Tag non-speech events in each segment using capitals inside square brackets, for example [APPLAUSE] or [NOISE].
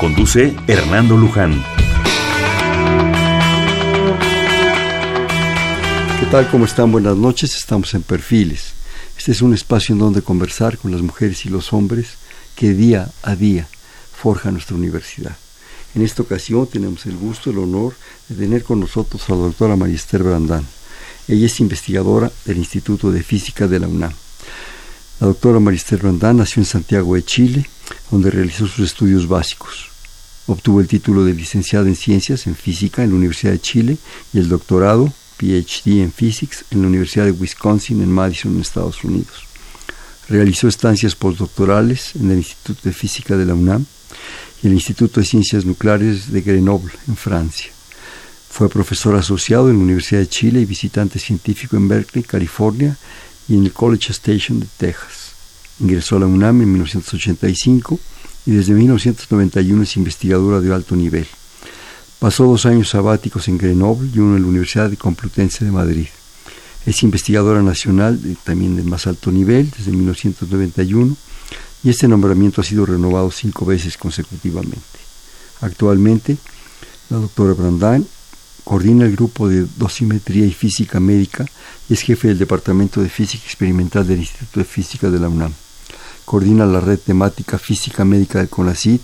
Conduce Hernando Luján. ¿Qué tal? ¿Cómo están? Buenas noches. Estamos en Perfiles. Este es un espacio en donde conversar con las mujeres y los hombres que día a día forjan nuestra universidad. En esta ocasión tenemos el gusto, el honor de tener con nosotros a la doctora Marister Brandán. Ella es investigadora del Instituto de Física de la UNAM. La doctora Marister Brandán nació en Santiago de Chile, donde realizó sus estudios básicos. Obtuvo el título de licenciada en Ciencias en Física en la Universidad de Chile y el doctorado, PhD en Physics, en la Universidad de Wisconsin en Madison, Estados Unidos. Realizó estancias postdoctorales en el Instituto de Física de la UNAM y el Instituto de Ciencias Nucleares de Grenoble, en Francia. Fue profesor asociado en la Universidad de Chile y visitante científico en Berkeley, California y en el College Station de Texas. Ingresó a la UNAM en 1985 y desde 1991 es investigadora de alto nivel. Pasó dos años sabáticos en Grenoble y uno en la Universidad de Complutense de Madrid. Es investigadora nacional también de más alto nivel desde 1991 y este nombramiento ha sido renovado cinco veces consecutivamente. Actualmente, la doctora Brandán coordina el grupo de dosimetría y física médica y es jefe del Departamento de Física Experimental del Instituto de Física de la UNAM coordina la red temática física médica del CONACYT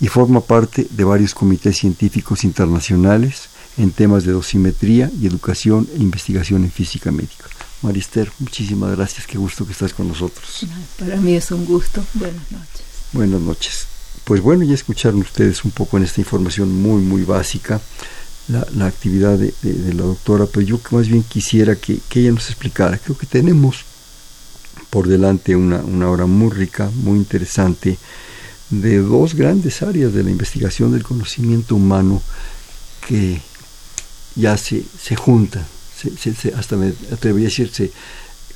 y forma parte de varios comités científicos internacionales en temas de dosimetría y educación e investigación en física médica. Marister, muchísimas gracias, qué gusto que estás con nosotros. Para mí es un gusto. Buenas noches. Buenas noches. Pues bueno, ya escucharon ustedes un poco en esta información muy, muy básica la, actividad de, la doctora, pero yo más bien quisiera que, que ella nos explicara. Creo que tenemos por delante una, una obra muy rica, muy interesante, de dos grandes áreas de la investigación del conocimiento humano que ya se, se juntan, hasta me atrevería a decirse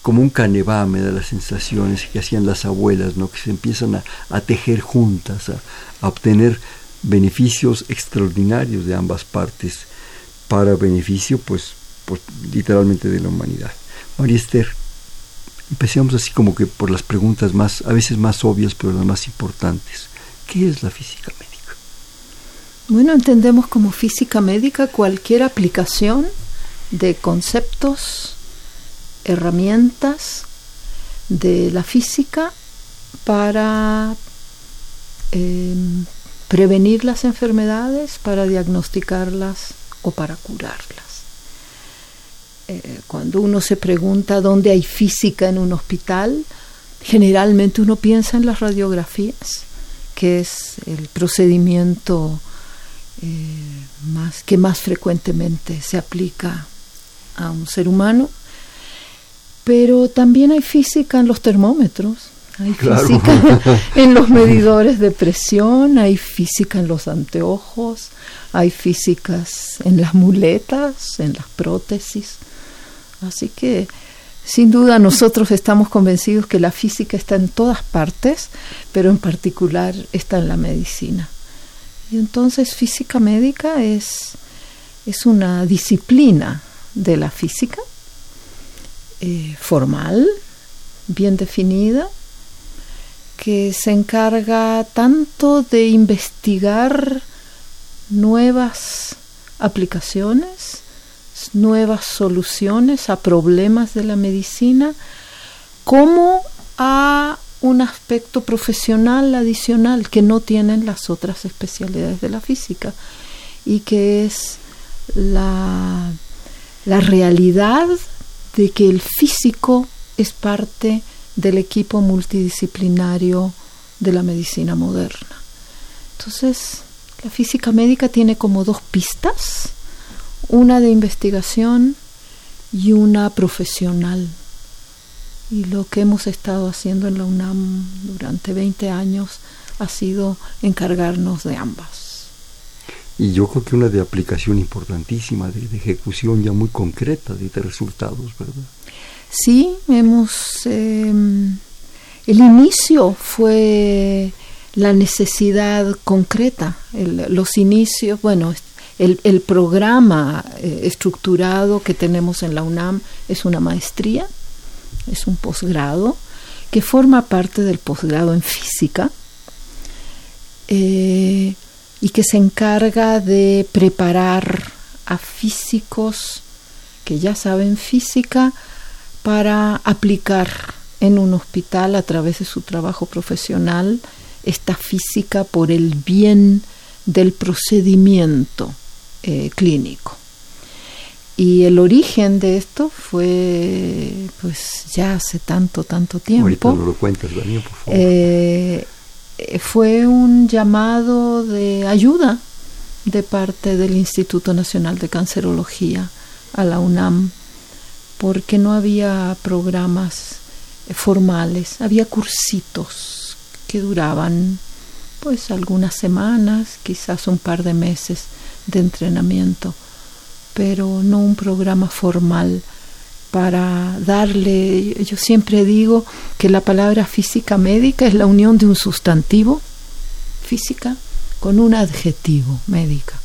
como un canevá me da las sensaciones que hacían las abuelas, ¿no? que se empiezan a, a tejer juntas, a, a, obtener beneficios extraordinarios de ambas partes para beneficio, pues, pues literalmente de la humanidad. María Esther, Empecemos así como que por las preguntas más, a veces más obvias, pero las más importantes. ¿Qué es la física médica? Bueno, entendemos como física médica cualquier aplicación de conceptos, herramientas de la física para em, prevenir las enfermedades, para diagnosticarlas o para curarlas. Eh, cuando uno se pregunta dónde hay física en un hospital, generalmente uno piensa en las radiografías, que es el procedimiento eh, más, que más frecuentemente se aplica a un ser humano. Pero también hay física en los termómetros, hay física [LAUGHS] en los medidores de presión, hay física en los anteojos, hay físicas en las muletas, en las prótesis. Así que sin duda nosotros estamos convencidos que la física está en todas partes, pero en particular está en la medicina. Y entonces física médica es, es una disciplina de la física eh, formal, bien definida, que se encarga tanto de investigar nuevas aplicaciones, nuevas soluciones a problemas de la medicina, como a un aspecto profesional adicional que no tienen las otras especialidades de la física y que es la, la realidad de que el físico es parte del equipo multidisciplinario de la medicina moderna. Entonces, la física médica tiene como dos pistas una de investigación y una profesional. Y lo que hemos estado haciendo en la UNAM durante 20 años ha sido encargarnos de ambas. y yo creo que una de aplicación importantísima, de, ejecución ya muy concreta de, resultados, ¿verdad? Sí, hemos... Em, el inicio fue la necesidad concreta, los inicios, bueno, el, programa eh, estructurado que tenemos en la UNAM es una maestría, es un posgrado, que forma parte del posgrado en física eh, y que se encarga de preparar a físicos que ya saben física para aplicar en un hospital a través de su trabajo profesional esta física por el bien del procedimiento eh, clínico. Y el origen de esto fue, pues ya hace tanto, tanto tiempo. Ahorita no lo cuentas, Daniel, por favor. Eh, fue un llamado de ayuda de parte del Instituto Nacional de Cancerología a la UNAM, porque no había programas formales, había cursitos que duraban pues algunas semanas, quizás un par de meses de entrenamiento, pero no un programa formal para darle, yo siempre digo que la palabra física médica es la unión de un sustantivo, física, con un adjetivo, médica.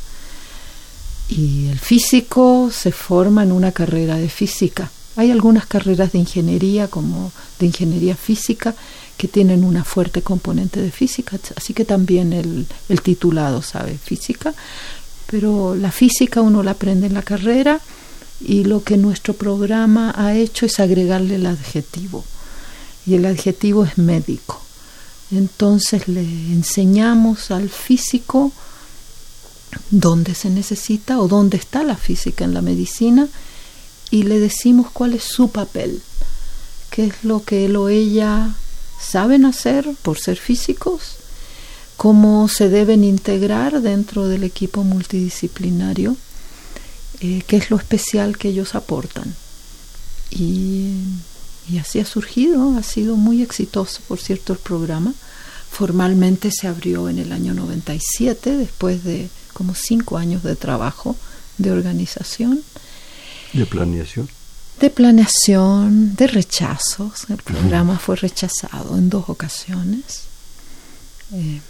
Y el físico se forma en una carrera de física. Hay algunas carreras de ingeniería, como de ingeniería física, que tienen una fuerte componente de física, así que también el, el titulado sabe física, pero la física uno la aprende en la carrera y lo que nuestro programa ha hecho es agregarle el adjetivo y el adjetivo es médico. Entonces le enseñamos al físico dónde se necesita o dónde está la física en la medicina y le decimos cuál es su papel, qué es lo que él o ella saben hacer por ser físicos, cómo se deben integrar dentro del equipo multidisciplinario eh, qué es lo especial que ellos aportan. Y, y así ha surgido, ha sido muy exitoso, por cierto, el programa. Formalmente se abrió en el año 97, después de como cinco años de trabajo de organización. ¿De planeación? De planeación, de rechazos. El programa fue rechazado en dos ocasiones. Eh,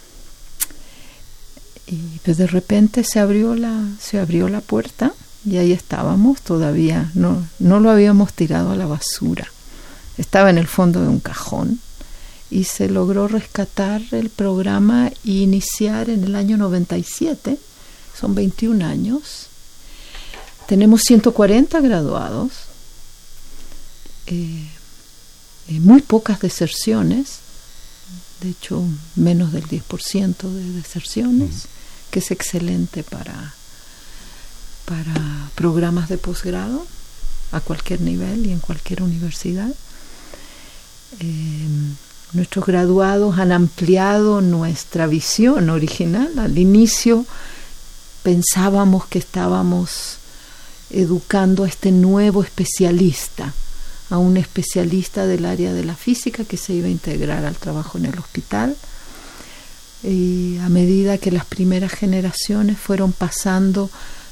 y pues de repente se abrió la, se abrió la puerta y ahí estábamos todavía, no, no lo habíamos tirado a la basura, estaba en el fondo de un cajón y se logró rescatar el programa e iniciar en el año 97, son 21 años, tenemos 140 graduados, eh, eh, muy pocas deserciones, de hecho menos del 10% de deserciones, que es excelente para para programas de posgrado a cualquier nivel y en cualquier universidad. Eh, nuestros graduados han ampliado nuestra visión original. Al inicio pensábamos que estábamos educando a este nuevo especialista, a un especialista del área de la física que se iba a integrar al trabajo en el hospital. Y a medida que las primeras generaciones fueron pasando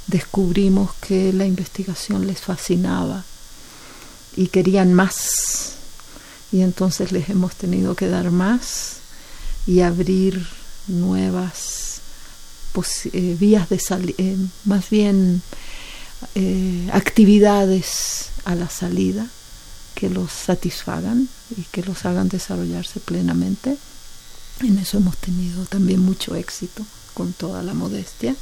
descubrimos que la investigación les fascinaba y querían más. Y entonces les hemos tenido que dar más y abrir nuevas eh, vías de salida, eh, más bien eh, actividades a la salida que los satisfagan y que los hagan desarrollarse plenamente. En eso hemos tenido también mucho éxito, con toda la modestia.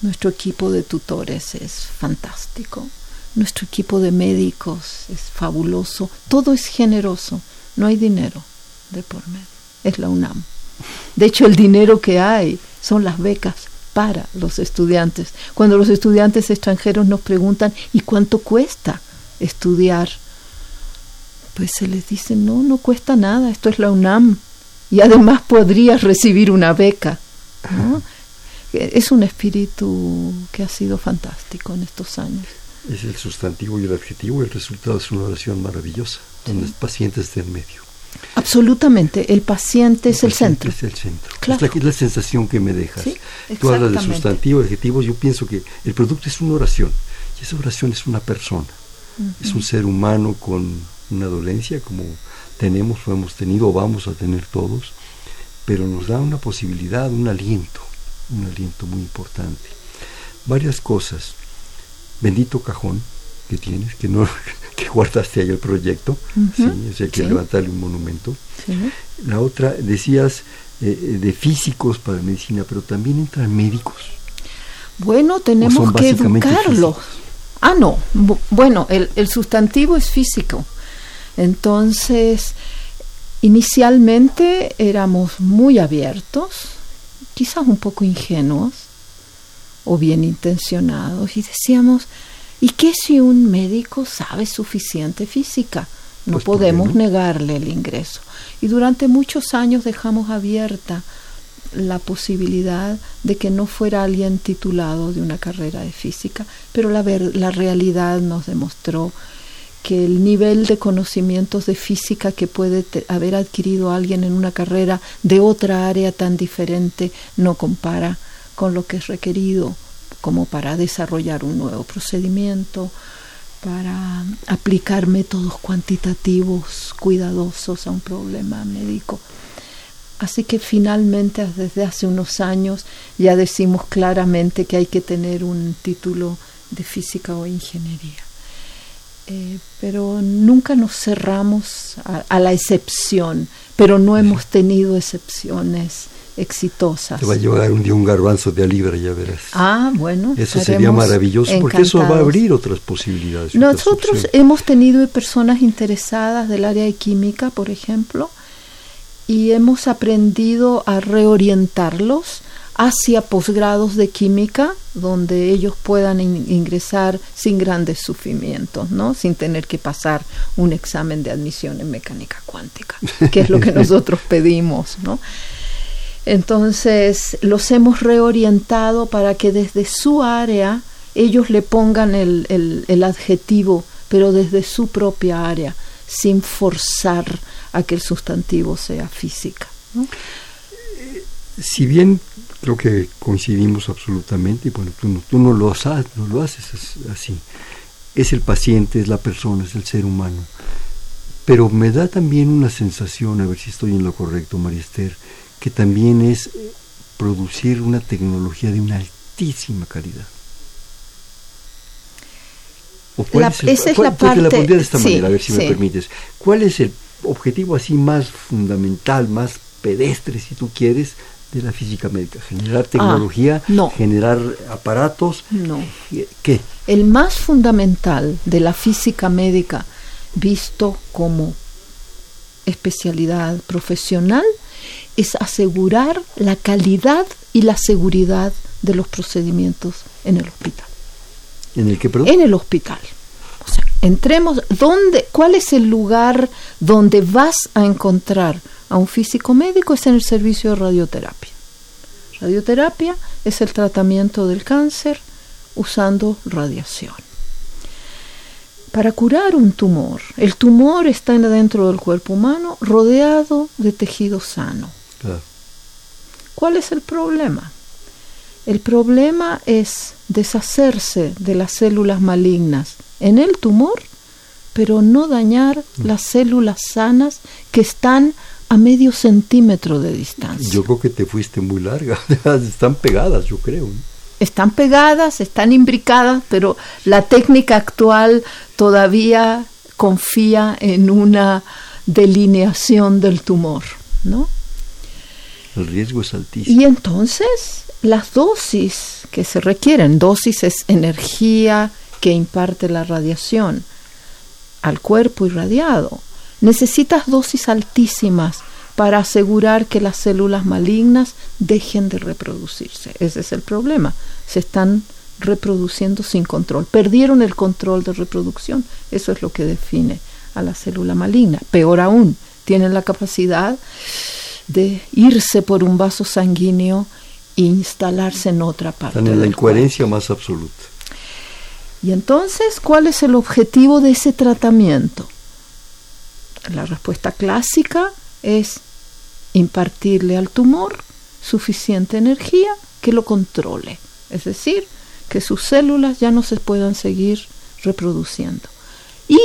Nuestro equipo de tutores es fantástico. Nuestro equipo de médicos es fabuloso. Todo es generoso. No hay dinero de por medio. Es la UNAM. De hecho, el dinero que hay son las becas para los estudiantes. Cuando los estudiantes extranjeros nos preguntan ¿y cuánto cuesta estudiar? Pues se les dice, no, no cuesta nada, esto es la UNAM. Y además podrías recibir una beca. ¿no? es un espíritu que ha sido fantástico en estos años. Es el sustantivo y el adjetivo, el resultado es una oración maravillosa, donde el paciente está en medio. Absolutamente, el paciente es el, centro. Es el centro. Es, la, sensación que me dejas. Tú hablas de sustantivo, adjetivos, yo pienso que el producto es una oración, y esa oración es una persona, es un ser humano con una dolencia como tenemos o hemos tenido o vamos a tener todos, pero nos da una posibilidad, un aliento, un aliento muy importante. Varias cosas. Bendito cajón que tienes, que no [LAUGHS] que guardaste ahí el proyecto, sí, es hay que levantarle un monumento. La otra, decías eh, eh, de físicos para medicina, pero también entran médicos. Bueno, tenemos que educarlos. Ah, no. bueno, el, el sustantivo es físico. Entonces, inicialmente éramos muy abiertos, quizás un poco ingenuos o bien intencionados, y decíamos, ¿y qué si un médico sabe suficiente física? No pues, podemos negarle el ingreso. Y durante muchos años dejamos abierta la posibilidad de que no fuera alguien titulado de una carrera de física, pero la, la realidad nos demostró que el nivel de conocimientos de física que puede haber adquirido alguien en una carrera de otra área tan diferente no compara con lo que es requerido como para desarrollar un nuevo procedimiento, para aplicar métodos cuantitativos cuidadosos a un problema médico. Así que finalmente desde hace unos años ya decimos claramente que hay que tener un título de física o ingeniería. Eh, pero nunca nos cerramos a, la excepción, pero no hemos tenido excepciones exitosas. Te va a llevar un día un garbanzo de libra, ya verás. Ah, bueno. Eso sería maravilloso, porque eso va a abrir otras posibilidades. Nosotros hemos tenido personas interesadas del área de química, por ejemplo, y hemos aprendido a reorientarlos hacia posgrados de química donde ellos puedan ingresar sin grandes sufrimientos, ¿no? Sin tener que pasar un examen de admisión en mecánica cuántica, que es lo que [LAUGHS] nosotros pedimos, ¿no? Entonces, los hemos reorientado para que desde su área ellos le pongan el, el, el adjetivo, pero desde su propia área, sin forzar a que el sustantivo sea física. ¿no? Si bien creo que coincidimos absolutamente, y bueno, tú no, tú no, lo, haces, no lo haces así. Es el paciente, es la persona, es el ser humano. Pero me da también una sensación, a ver si estoy en lo correcto, María Esther, que también es producir una tecnología de una altísima calidad. ¿O cuál es esa es la parte... la pondría de esta manera, a ver si me permites. ¿Cuál es el objetivo así más fundamental, más pedestre, si tú quieres, de la física médica? ¿Generar ah, tecnología? no. ¿Generar aparatos? No. ¿Qué? El más fundamental de la física médica, visto como especialidad profesional, es asegurar la calidad y la seguridad de los procedimientos en el hospital. ¿En el qué, En el hospital. O sea, entremos, ¿dónde, ¿cuál es el lugar donde vas a encontrar a un físico médico es en el servicio de radioterapia. Radioterapia es el tratamiento del cáncer usando radiación. Para curar un tumor, el tumor está dentro del cuerpo humano rodeado de tejido sano. ¿Cuál es el problema? El problema es deshacerse de las células malignas en el tumor, pero no dañar las células sanas que están a medio centímetro de distancia. Yo creo que te fuiste muy larga, [LAUGHS] están pegadas, yo creo. Están pegadas, están imbricadas, pero la técnica actual todavía confía en una delineación del tumor, ¿no? El riesgo es altísimo. Y entonces las dosis que se requieren, dosis es energía que imparte la radiación al cuerpo irradiado Necesitas dosis altísimas para asegurar que las células malignas dejen de reproducirse. Ese es el problema. Se están reproduciendo sin control. Perdieron el control de reproducción. Eso es lo que define a la célula maligna. Peor aún, tienen la capacidad de irse por un vaso sanguíneo e instalarse en otra parte. Están en la incoherencia más absoluta. Y entonces, ¿cuál es el objetivo de ese tratamiento? La respuesta clásica es impartirle al tumor suficiente energía que lo controle, es decir, que sus células ya no se puedan seguir reproduciendo. Y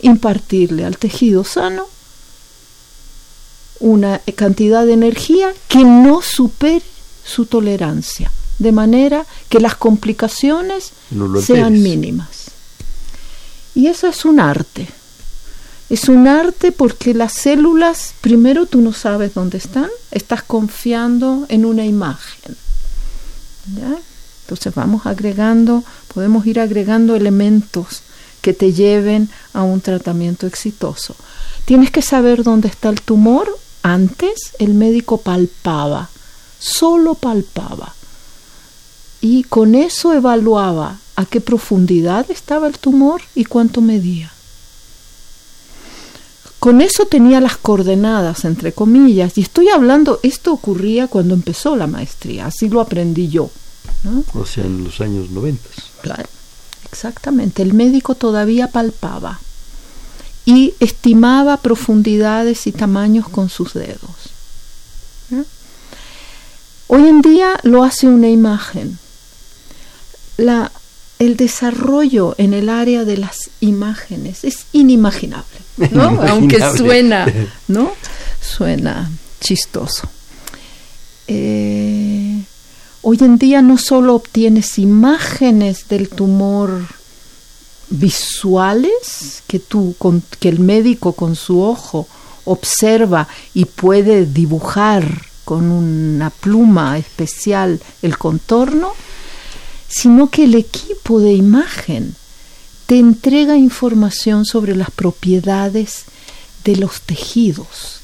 impartirle al tejido sano una cantidad de energía que no supere su tolerancia, de manera que las complicaciones sean mínimas. Y eso es un arte. Es un arte porque las células, primero tú no sabes dónde están, estás confiando en una imagen. Entonces vamos agregando, podemos ir agregando elementos que te lleven a un tratamiento exitoso. Tienes que saber dónde está el tumor. Antes el médico palpaba, solo palpaba. Y con eso evaluaba a qué profundidad estaba el tumor y cuánto medía. Con eso tenía las coordenadas, entre comillas, y estoy hablando, esto ocurría cuando empezó la maestría, así lo aprendí yo. O sea, en los años 90. Claro, exactamente. El médico todavía palpaba y estimaba profundidades y tamaños con sus dedos. Hoy en día lo hace una imagen. La, el desarrollo en el área de las imágenes es inimaginable, ¿no? Aunque suena, ¿no? Suena chistoso. Eh, hoy en día no solo obtienes imágenes del tumor visuales que tú que el médico con su ojo observa y puede dibujar con una pluma especial el contorno, sino que el equipo de imagen te entrega información sobre las propiedades de los tejidos,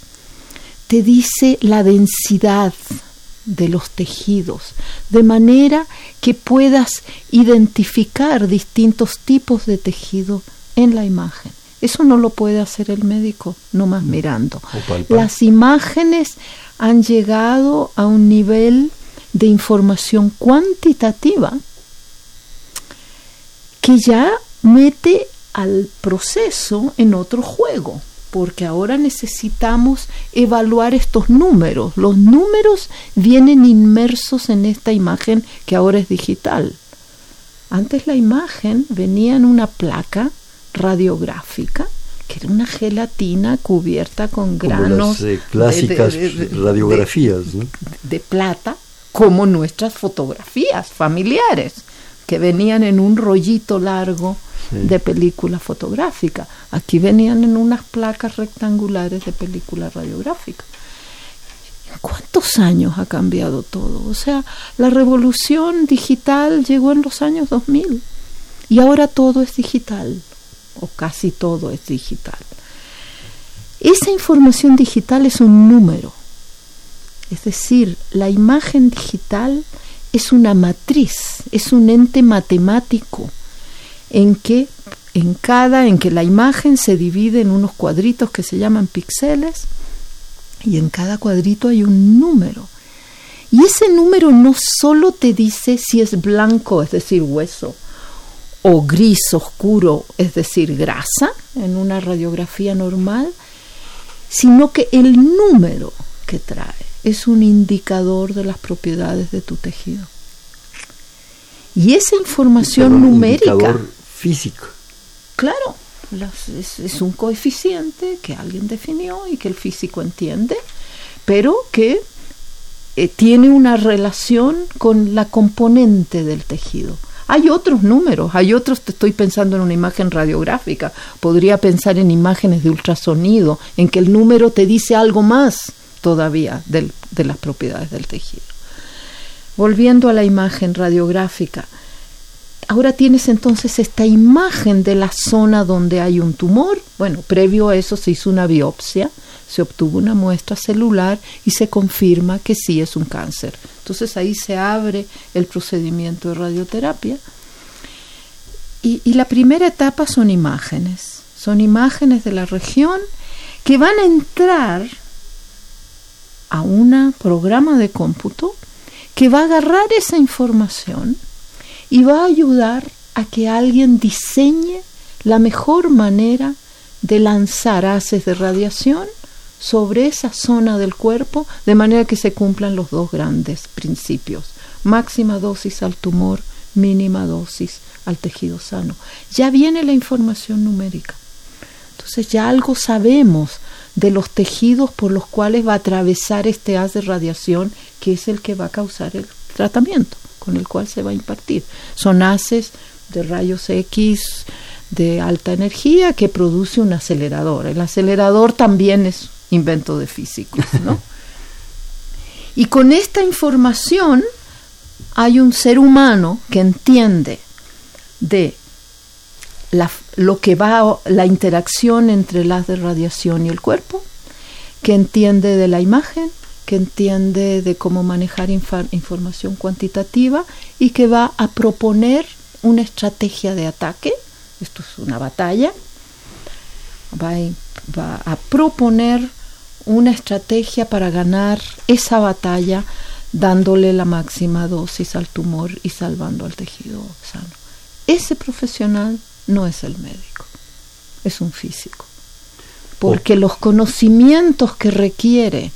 te dice la densidad de los tejidos, de manera que puedas identificar distintos tipos de tejido en la imagen. Eso no lo puede hacer el médico nomás mirando. Las imágenes han llegado a un nivel de información cuantitativa que ya mete al proceso en otro juego porque ahora necesitamos evaluar estos números. Los números vienen inmersos en esta imagen que ahora es digital. Antes la imagen venía en una placa radiográfica que era una gelatina cubierta con granos las, eh, clásicas radiografías de plata como nuestras fotografías familiares que venían en un rollito largo de película fotográfica. Aquí venían en unas placas rectangulares de película radiográfica. ¿En cuántos años ha cambiado todo? O sea, la revolución digital llegó en los años 2000 y ahora todo es digital, o casi todo es digital. Esa información digital es un número, es decir, la imagen digital es una matriz, es un ente matemático en que en cada en que la imagen se divide en unos cuadritos que se llaman píxeles y en cada cuadrito hay un número. Y ese número no solo te dice si es blanco, es decir, hueso, o gris oscuro, es decir, grasa, en una radiografía normal, sino que el número que trae es un indicador de las propiedades de tu tejido. Y esa información numérica físico. Claro, es, un coeficiente que alguien definió y que el físico entiende, pero que eh, tiene una relación con la componente del tejido. Hay otros números, hay otros, te estoy pensando en una imagen radiográfica, podría pensar en imágenes de ultrasonido, en que el número te dice algo más todavía de las propiedades del tejido. Volviendo a la imagen radiográfica, ahora tienes entonces esta imagen de la zona donde hay un tumor. Bueno, previo a eso se hizo una biopsia, se obtuvo una muestra celular y se confirma que sí es un cáncer. Entonces ahí se abre el procedimiento de radioterapia. Y, la primera etapa son imágenes, son imágenes de la región que van a entrar a un programa de cómputo que va a agarrar esa información y va a ayudar a que alguien diseñe la mejor manera de lanzar haces de radiación sobre esa zona del cuerpo de manera que se cumplan los dos grandes principios. Máxima dosis al tumor, mínima dosis al tejido sano. Ya viene la información numérica. Entonces ya algo sabemos de los tejidos por los cuales va a atravesar este haz de radiación que es el que va a causar el tratamiento con el cual se va a impartir. Son haces de rayos X de alta energía que produce un acelerador. El acelerador también es invento de físicos, ¿no? [LAUGHS] y con esta información hay un ser humano que entiende de lo que va la interacción entre las de radiación y el cuerpo, que entiende de la imagen, que entiende de cómo manejar información cuantitativa y que va a proponer una estrategia de ataque, esto es una batalla, va va a proponer una estrategia para ganar esa batalla dándole la máxima dosis al tumor y salvando al tejido sano. Ese profesional no es el médico, es un físico. Porque los conocimientos que requiere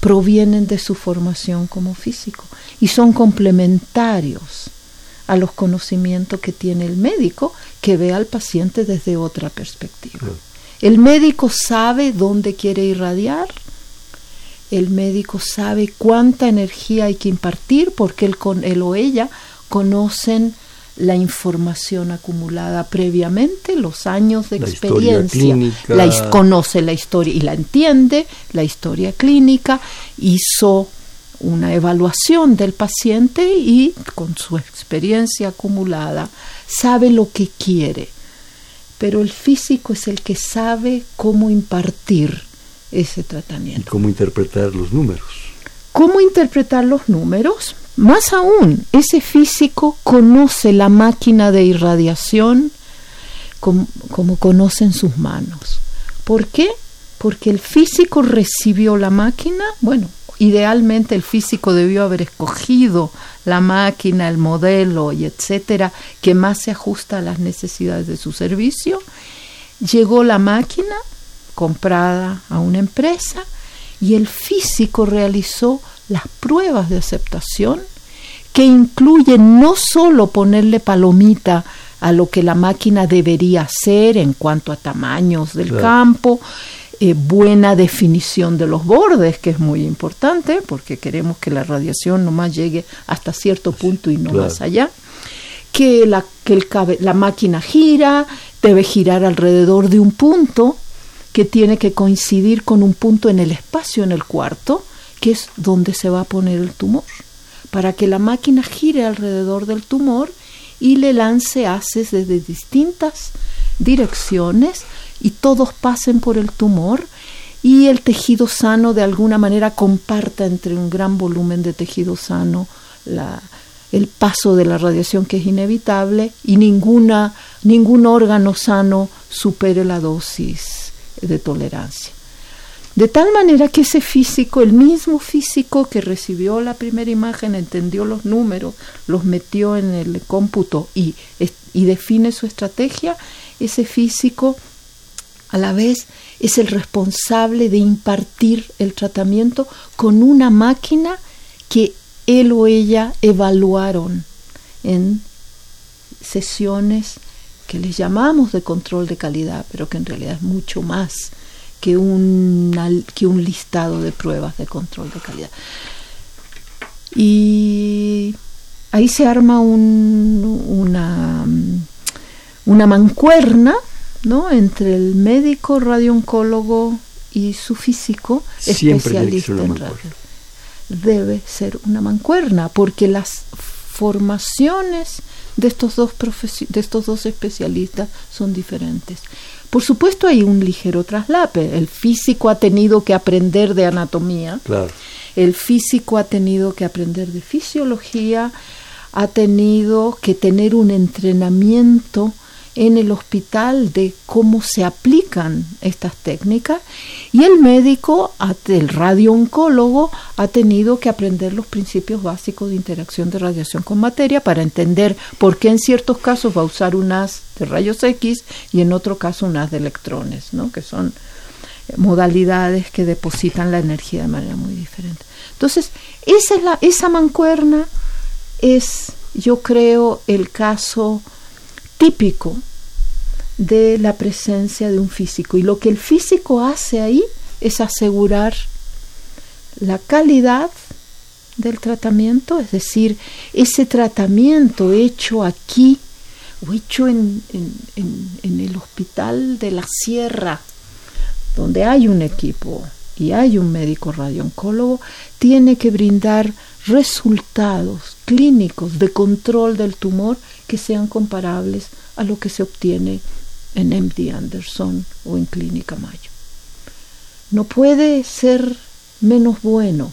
provienen de su formación como físico y son complementarios a los conocimientos que tiene el médico que ve al paciente desde otra perspectiva. El médico sabe dónde quiere irradiar, el médico sabe cuánta energía hay que impartir porque él, con, él o ella conocen la información acumulada previamente, los años de experiencia, la, conoce la historia y la entiende, la historia clínica, hizo una evaluación del paciente y con su experiencia acumulada sabe lo que quiere pero el físico es el que sabe cómo impartir ese tratamiento. ¿Y cómo interpretar los números? ¿Cómo interpretar los números? Más aún, ese físico conoce la máquina de irradiación como, como conocen sus manos. ¿Por qué? Porque el físico recibió la máquina, bueno, idealmente el físico debió haber escogido la máquina, el modelo y etcétera, que más se ajusta a las necesidades de su servicio. Llegó la máquina comprada a una empresa y el físico realizó las pruebas de aceptación que incluyen no solo ponerle palomita a lo que la máquina debería hacer en cuanto a tamaños del campo, eh, buena definición de los bordes, que es muy importante, porque queremos que la radiación nomás llegue hasta cierto punto y no más allá. Que, la, que el la máquina gira, debe girar alrededor de un punto que tiene que coincidir con un punto en el espacio en el cuarto, que es donde se va a poner el tumor, para que la máquina gire alrededor del tumor y le lance haces desde distintas direcciones y todos pasen por el tumor y el tejido sano de alguna manera comparta entre un gran volumen de tejido sano la, el paso de la radiación que es inevitable y ninguna, ningún órgano sano supere la dosis de tolerancia. De tal manera que ese físico, el mismo físico que recibió la primera imagen, entendió los números, los metió en el cómputo y, define su estrategia, ese físico a la vez es el responsable de impartir el tratamiento con una máquina que él o ella evaluaron en sesiones que les llamamos de control de calidad, pero que en realidad es mucho más que un, que un listado de pruebas de control de calidad. Y ahí se arma un, una, una mancuerna ¿no? entre el médico radiooncólogo y su físico especialista en radio. Debe ser una mancuerna, porque las formaciones de estos dos de estos dos especialistas son diferentes. Por supuesto hay un ligero traslape. El físico ha tenido que aprender de anatomía. El físico ha tenido que aprender de fisiología, ha tenido que tener un entrenamiento en el hospital de cómo se aplican estas técnicas y el médico, el radiooncólogo, ha tenido que aprender los principios básicos de interacción de radiación con materia para entender por qué en ciertos casos va a usar un haz de rayos X y en otro caso un haz de electrones, que son modalidades que depositan la energía de manera muy diferente. Entonces, esa, esa mancuerna es, yo creo, el caso típico de la presencia de un físico. Y lo que el físico hace ahí es asegurar la calidad del tratamiento, es decir, ese tratamiento hecho aquí o hecho en, el hospital de la sierra, donde hay un equipo y hay un médico radiooncólogo, tiene que brindar resultados clínicos de control del tumor que sean comparables a lo que se obtiene en MD Anderson o en Clínica Mayo. No puede ser menos bueno.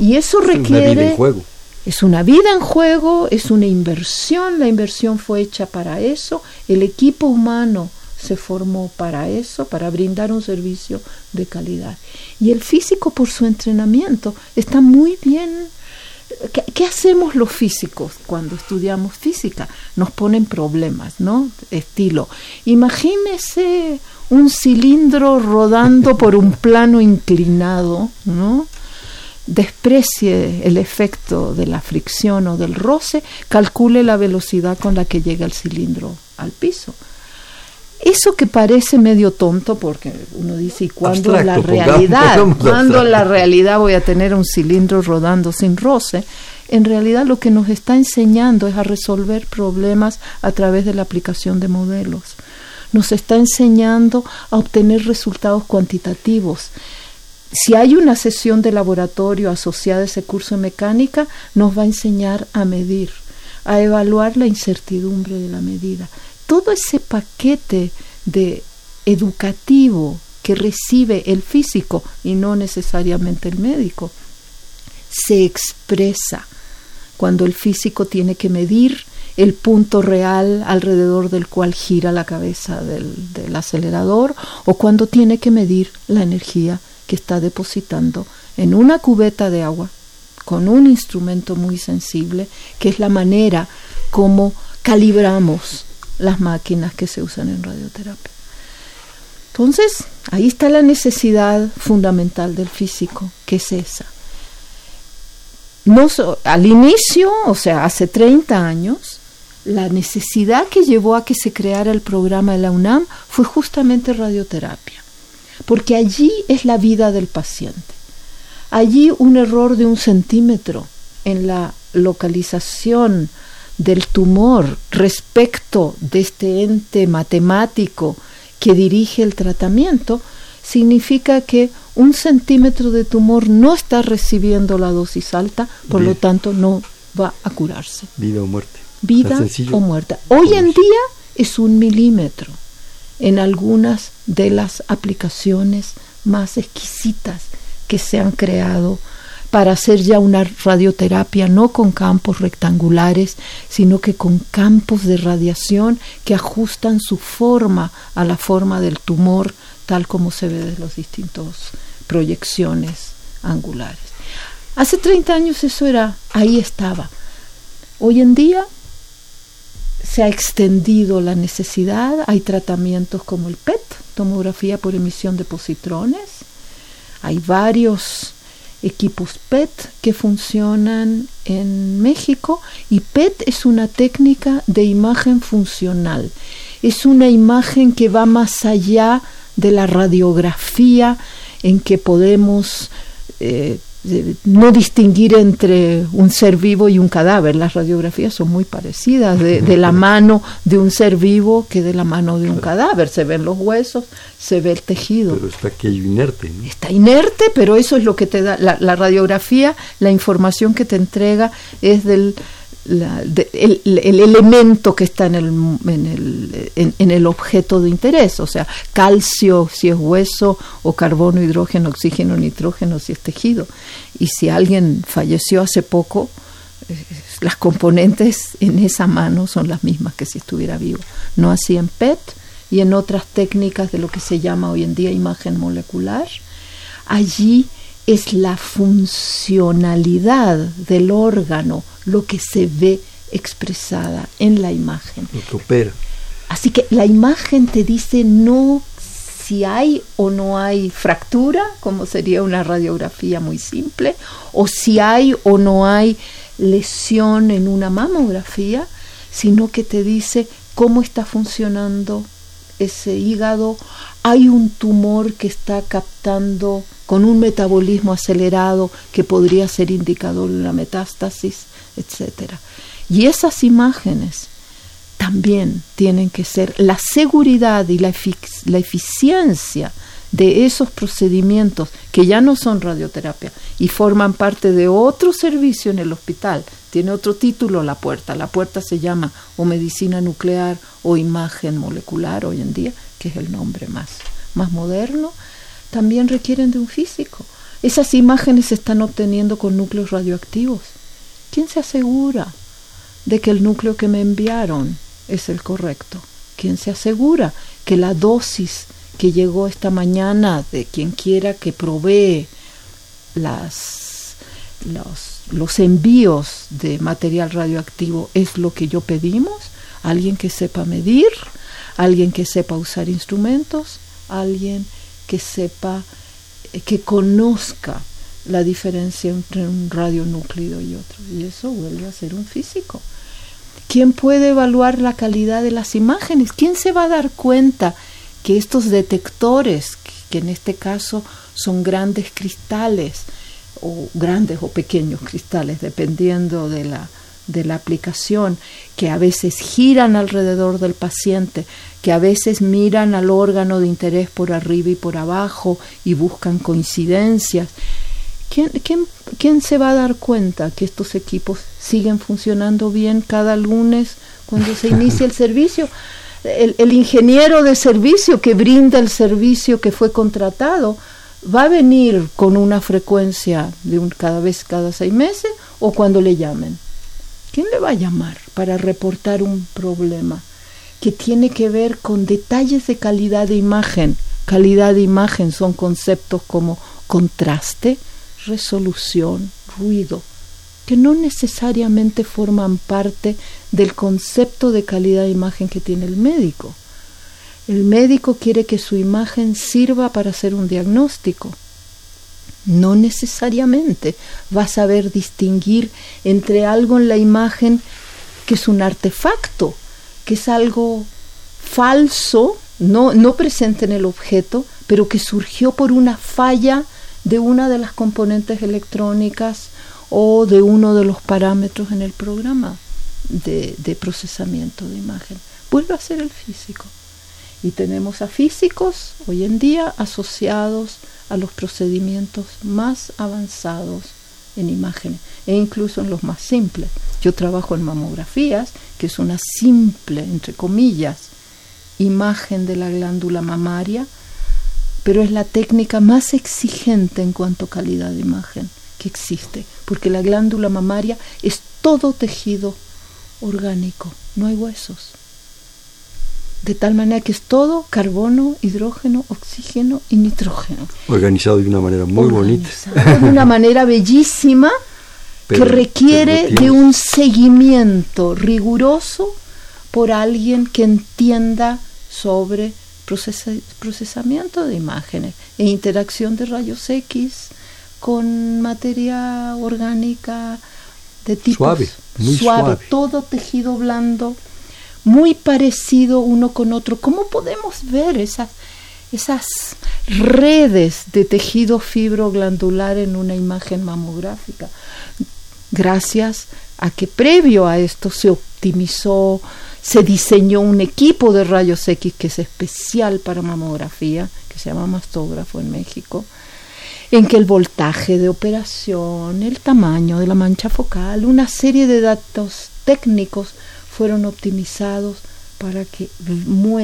Y eso requiere... Es una vida en juego. Es una vida en juego, es una inversión, la inversión fue hecha para eso, el equipo humano se formó para eso, para brindar un servicio de calidad. Y el físico por su entrenamiento está muy bien ¿Qué, hacemos los físicos cuando estudiamos física? Nos ponen problemas, ¿no? Estilo, imagínese un cilindro rodando por un plano inclinado, ¿no? Desprecie el efecto de la fricción o del roce, calcule la velocidad con la que llega el cilindro al piso. Eso que parece medio tonto porque uno dice, ¿y cuándo la realidad? ¿Cuándo la realidad voy a tener un cilindro rodando sin roce? En realidad lo que nos está enseñando es a resolver problemas a través de la aplicación de modelos. Nos está enseñando a obtener resultados cuantitativos. Si hay una sesión de laboratorio asociada a ese curso de mecánica, nos va a enseñar a medir, a evaluar la incertidumbre de la medida todo ese paquete de educativo que recibe el físico y no necesariamente el médico se expresa cuando el físico tiene que medir el punto real alrededor del cual gira la cabeza del, del, acelerador o cuando tiene que medir la energía que está depositando en una cubeta de agua con un instrumento muy sensible que es la manera como calibramos las máquinas que se usan en radioterapia. Entonces, ahí está la necesidad fundamental del físico, que es esa. No al inicio, o sea, hace 30 años, la necesidad que llevó a que se creara el programa de la UNAM fue justamente radioterapia, porque allí es la vida del paciente. Allí un error de un centímetro en la localización del tumor respecto de este ente matemático que dirige el tratamiento, significa que un centímetro de tumor no está recibiendo la dosis alta, por lo tanto no va a curarse. Vida o muerte. Vida o muerte. Hoy en día es un milímetro en algunas de las aplicaciones más exquisitas que se han creado para hacer ya una radioterapia no con campos rectangulares, sino que con campos de radiación que ajustan su forma a la forma del tumor, tal como se ve de las distintas proyecciones angulares. Hace 30 años eso era, ahí estaba. Hoy en día se ha extendido la necesidad, hay tratamientos como el PET, tomografía por emisión de positrones, hay varios equipos PET que funcionan en México y PET es una técnica de imagen funcional. Es una imagen que va más allá de la radiografía en que podemos eh, no distinguir entre un ser vivo y un cadáver. Las radiografías son muy parecidas, de, la [LAUGHS] mano de un ser vivo que de la mano de un cadáver. Se ven los huesos, se ve el tejido. Pero está aquello inerte. Está inerte, pero eso es lo que te da. La, radiografía, la información que te entrega es del el, elemento que está en el, en el, en, el objeto de interés, o sea, calcio si es hueso o carbono, hidrógeno, oxígeno, nitrógeno si es tejido. Y si alguien falleció hace poco, las componentes en esa mano son las mismas que si estuviera vivo. No así en PET y en otras técnicas de lo que se llama hoy en día imagen molecular. Allí es la funcionalidad del órgano lo que se ve expresada en la imagen. Lo que opera. Así que la imagen te dice no si hay o no hay fractura, como sería una radiografía muy simple, o si hay o no hay lesión en una mamografía, sino que te dice cómo está funcionando ese hígado, hay un tumor que está captando con un metabolismo acelerado que podría ser indicador de una metástasis, etc. Y esas imágenes también tienen que ser la seguridad y la, la eficiencia de esos procedimientos que ya no son radioterapia y forman parte de otro servicio en el hospital. Tiene otro título la puerta. La puerta se llama o medicina nuclear o imagen molecular hoy en día, que es el nombre más, más moderno. También requieren de un físico. Esas imágenes se están obteniendo con núcleos radioactivos. ¿Quién se asegura de que el núcleo que me enviaron es el correcto. ¿Quién se asegura que la dosis que llegó esta mañana de quien quiera que provee las, los, los envíos de material radioactivo es lo que yo pedimos? Alguien que sepa medir, alguien que sepa usar instrumentos, alguien que sepa, eh, que conozca la diferencia entre un radionúclido y otro. Y eso vuelve a ser un físico. ¿Quién puede evaluar la calidad de las imágenes? ¿Quién se va a dar cuenta que estos detectores, que en este caso son grandes cristales, o grandes o pequeños cristales, dependiendo de la, de la aplicación, que a veces giran alrededor del paciente, que a veces miran al órgano de interés por arriba y por abajo y buscan coincidencias, ¿Quién, quién, quién se va a dar cuenta que estos equipos siguen funcionando bien cada lunes cuando se inicia el servicio? El, el, ingeniero de servicio que brinda el servicio que fue contratado va a venir con una frecuencia de un, cada vez cada seis meses o cuando le llamen. ¿Quién le va a llamar para reportar un problema que tiene que ver con detalles de calidad de imagen? Calidad de imagen son conceptos como contraste, resolución, ruido, que no necesariamente forman parte del concepto de calidad de imagen que tiene el médico. El médico quiere que su imagen sirva para hacer un diagnóstico. No necesariamente va a saber distinguir entre algo en la imagen que es un artefacto, que es algo falso, no, no presente en el objeto, pero que surgió por una falla de una de las componentes electrónicas o de uno de los parámetros en el programa de, de procesamiento de imagen. Vuelve a ser el físico. Y tenemos a físicos hoy en día asociados a los procedimientos más avanzados en imágenes e incluso en los más simples. Yo trabajo en mamografías, que es una simple, entre comillas, imagen de la glándula mamaria pero es la técnica más exigente en cuanto a calidad de imagen que existe, porque la glándula mamaria es todo tejido orgánico, no hay huesos. De tal manera que es todo carbono, hidrógeno, oxígeno y nitrógeno. Organizado de una manera muy bonita. De una manera bellísima que requiere de un seguimiento riguroso por alguien que entienda sobre procesamiento de imágenes e interacción de rayos X con materia orgánica de tipo suave, muy suave, todo tejido blando, muy parecido uno con otro. ¿Cómo podemos ver esas, esas redes de tejido fibroglandular en una imagen mamográfica? Gracias a que previo a esto se optimizó se diseñó un equipo de rayos X que es especial para mamografía, que se llama mastógrafo en México, en que el voltaje de operación, el tamaño de la mancha focal, una serie de datos técnicos fueron optimizados para que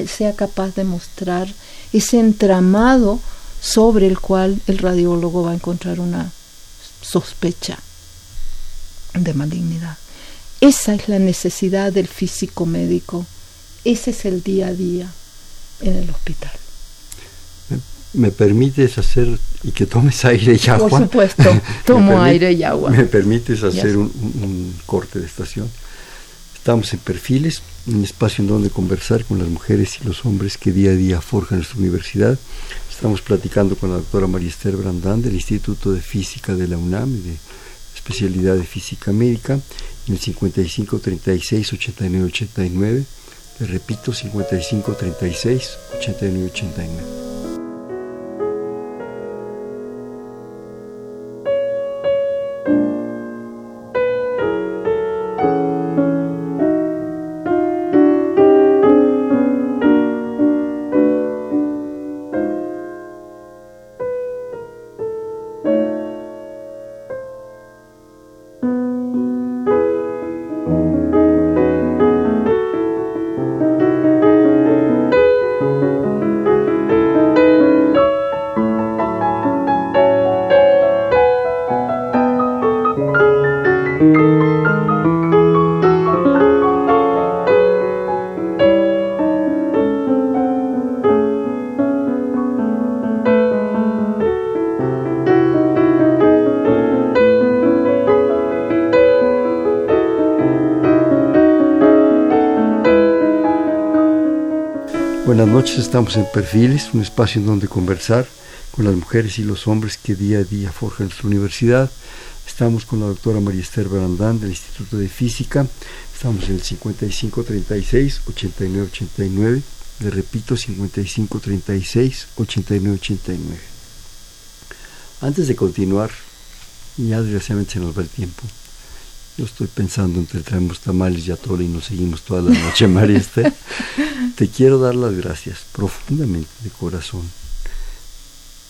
sea capaz de mostrar ese entramado sobre el cual el radiólogo va a encontrar una sospecha de malignidad. Esa es la necesidad del físico médico. Ese es el día a día en el hospital. ¿Me permites hacer y que tomes aire y agua? Por supuesto, [LAUGHS] tomo aire y agua. ¿Me permites hacer un, un, corte de estación? Estamos en Perfiles, un espacio en donde conversar con las mujeres y los hombres que día a día forjan nuestra universidad. Estamos platicando con la doctora María Esther Brandán del Instituto de Física de la UNAM y de especialidad de Física Médica en el 55 36 89 89. Le repito, 55 36 89 89. Noches, estamos en Perfiles, un espacio en donde conversar con las mujeres y los hombres que día a día forjan nuestra universidad. Estamos con la doctora María Esther Barandán del Instituto de Física. Estamos en el 5536-8989. Le repito, 5536-8989. Antes de continuar, ya desgraciadamente se nos va el tiempo. Yo estoy pensando entre traemos tamales y atole y nos seguimos toda la noche, María Esther. [LAUGHS] Te quiero dar las gracias profundamente, de corazón,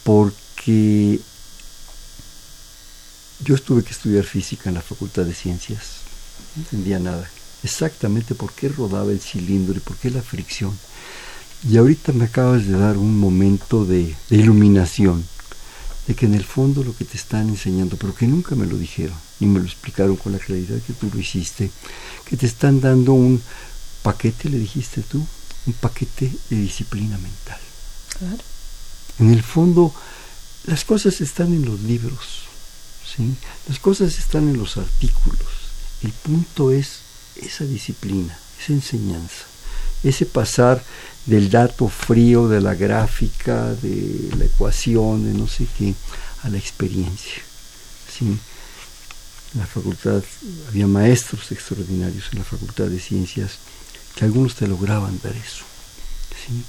porque yo tuve que estudiar física en la Facultad de Ciencias, no entendía nada, exactamente por qué rodaba el cilindro y por qué la fricción. Y ahorita me acabas de dar un momento de, iluminación, de que en el fondo lo que te están enseñando, pero que nunca me lo dijeron, ni me lo explicaron con la claridad que tú lo hiciste, que te están dando un paquete, le dijiste tú, un paquete de disciplina mental. Claro. En el fondo, las cosas están en los libros, ¿sí? las cosas están en los artículos. El punto es esa disciplina, esa enseñanza, ese pasar del dato frío, de la gráfica, de la ecuación, de no sé qué, a la experiencia. ¿sí? En la facultad había maestros extraordinarios en la facultad de ciencias que algunos te lograban dar eso. ¿sí?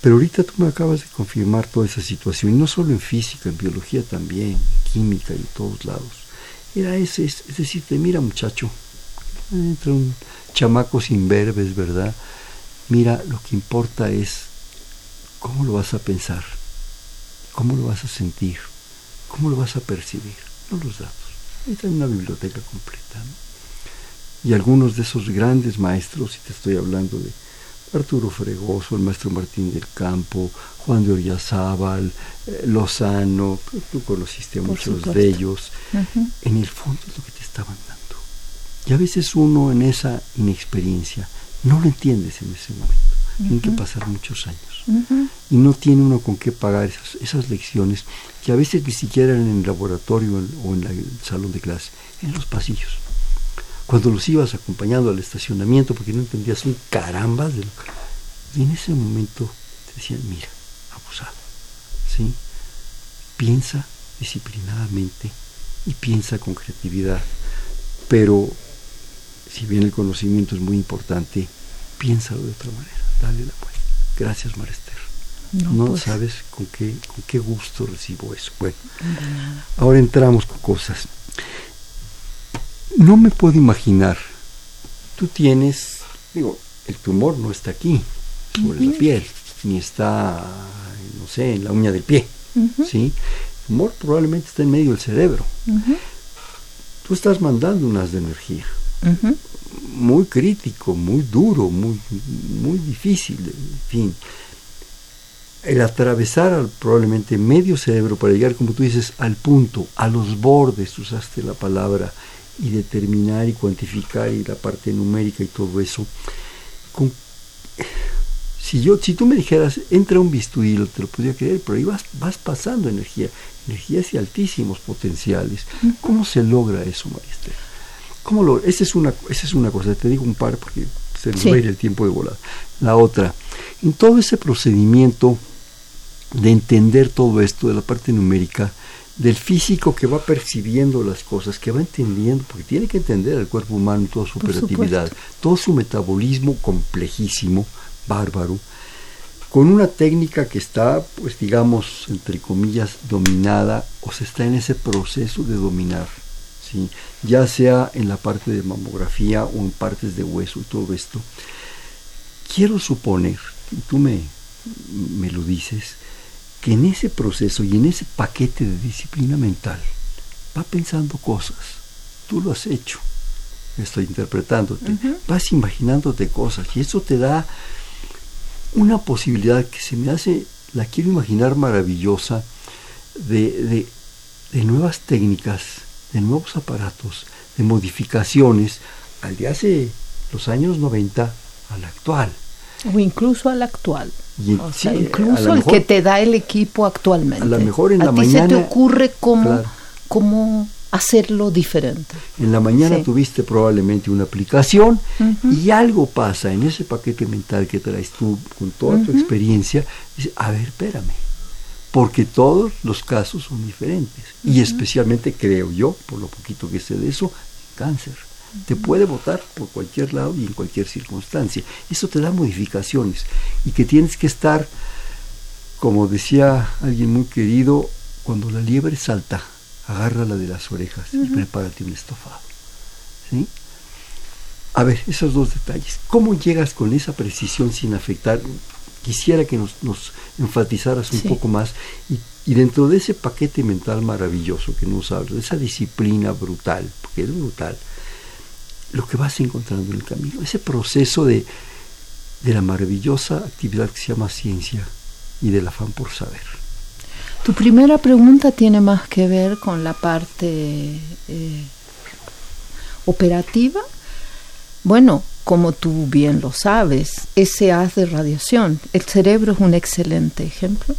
Pero ahorita tú me acabas de confirmar toda esa situación, y no solo en física, en biología también, en química en todos lados. Era ese, es, es decirte, mira muchacho, entre un chamaco sin verbes, ¿verdad? Mira, lo que importa es cómo lo vas a pensar, cómo lo vas a sentir, cómo lo vas a percibir, no los datos. Esta es una biblioteca completa. ¿no? Y algunos de esos grandes maestros, y te estoy hablando de Arturo Fregoso, el maestro Martín del Campo, Juan de Oriazábal, eh, Lozano, tú conociste a Por muchos supuesto. de ellos, en el fondo es lo que te estaban dando. Y a veces uno en esa inexperiencia no lo entiendes en ese momento. Tienen que pasar muchos años. Y no tiene uno con qué pagar esas, esas lecciones que a veces ni siquiera en el laboratorio en- o en la- el salón de clase, en los pasillos. Cuando los ibas acompañando al estacionamiento porque no entendías un caramba de lo Y en ese momento te decían, mira, abusado, ¿sí? Piensa disciplinadamente y piensa con creatividad. Pero, si bien el conocimiento es muy importante, piénsalo de otra manera, dale la vuelta. Gracias, Marester. No, No, pues, sabes con qué, con qué gusto recibo eso. Bueno, ahora entramos con cosas. No me puedo imaginar. Tú tienes, digo, el tumor no está aquí, sobre la piel, ni está, no sé, en la uña del pie. ¿sí? El tumor probablemente está en medio del cerebro. Tú estás mandando un haz de energía muy crítico, muy duro, muy, muy difícil, en fin. El atravesar al, probablemente medio cerebro para llegar, como tú dices, al punto, a los bordes, usaste la palabra, y determinar y cuantificar y la parte numérica y todo eso. si yo, si tú me dijeras, entra un bisturí, te lo podría creer, pero ahí vas, vas pasando energía, energías y altísimos potenciales. ¿Cómo se logra eso, maestra? ¿Cómo lo, esa es una, esa es una cosa, te digo un par porque se nos va a ir el tiempo de volar. La otra, en todo ese procedimiento de entender todo esto de la parte numérica, del físico que va percibiendo las cosas, que va entendiendo, porque tiene que entender el cuerpo humano y toda su operatividad, todo su metabolismo complejísimo, bárbaro, con una técnica que está, pues digamos, entre comillas, dominada o se está en ese proceso de dominar, ¿sí? ya sea en la parte de mamografía o en partes de hueso y todo esto. Quiero suponer, y tú me, me lo dices, que en ese proceso y en ese paquete de disciplina mental va pensando cosas. Tú lo has hecho. Estoy interpretándote. Vas imaginándote cosas y eso te da una posibilidad que se me hace, la quiero imaginar maravillosa, de, de nuevas técnicas, de nuevos aparatos, de modificaciones al de hace los años 90 al actual. O incluso al actual o sea, incluso el que te da el equipo actualmente. A lo mejor en a la ti mañana. se te ocurre cómo, cómo hacerlo diferente. En la mañana tuviste probablemente una aplicación y algo pasa en ese paquete mental que traes tú con toda tu experiencia. Dice, a ver, espérame. Porque todos los casos son diferentes. Y especialmente, creo yo, por lo poquito que sé de eso, cáncer te puede votar por cualquier lado y en cualquier circunstancia. Eso te da modificaciones y que tienes que estar, como decía alguien muy querido, cuando la liebre salta, agárrala de las orejas y prepárate un estofado. ¿Sí? A ver, esos dos detalles. ¿Cómo llegas con esa precisión sin afectar? Quisiera que nos, nos enfatizaras un poco más y, y, dentro de ese paquete mental maravilloso que nos habla, de esa disciplina brutal, porque es brutal, lo que vas encontrando en el camino, ese proceso de, de la maravillosa actividad que se llama ciencia y del afán por saber. Tu primera pregunta tiene más que ver con la parte eh, operativa. Bueno, como tú bien lo sabes, ese haz de radiación, el cerebro es un excelente ejemplo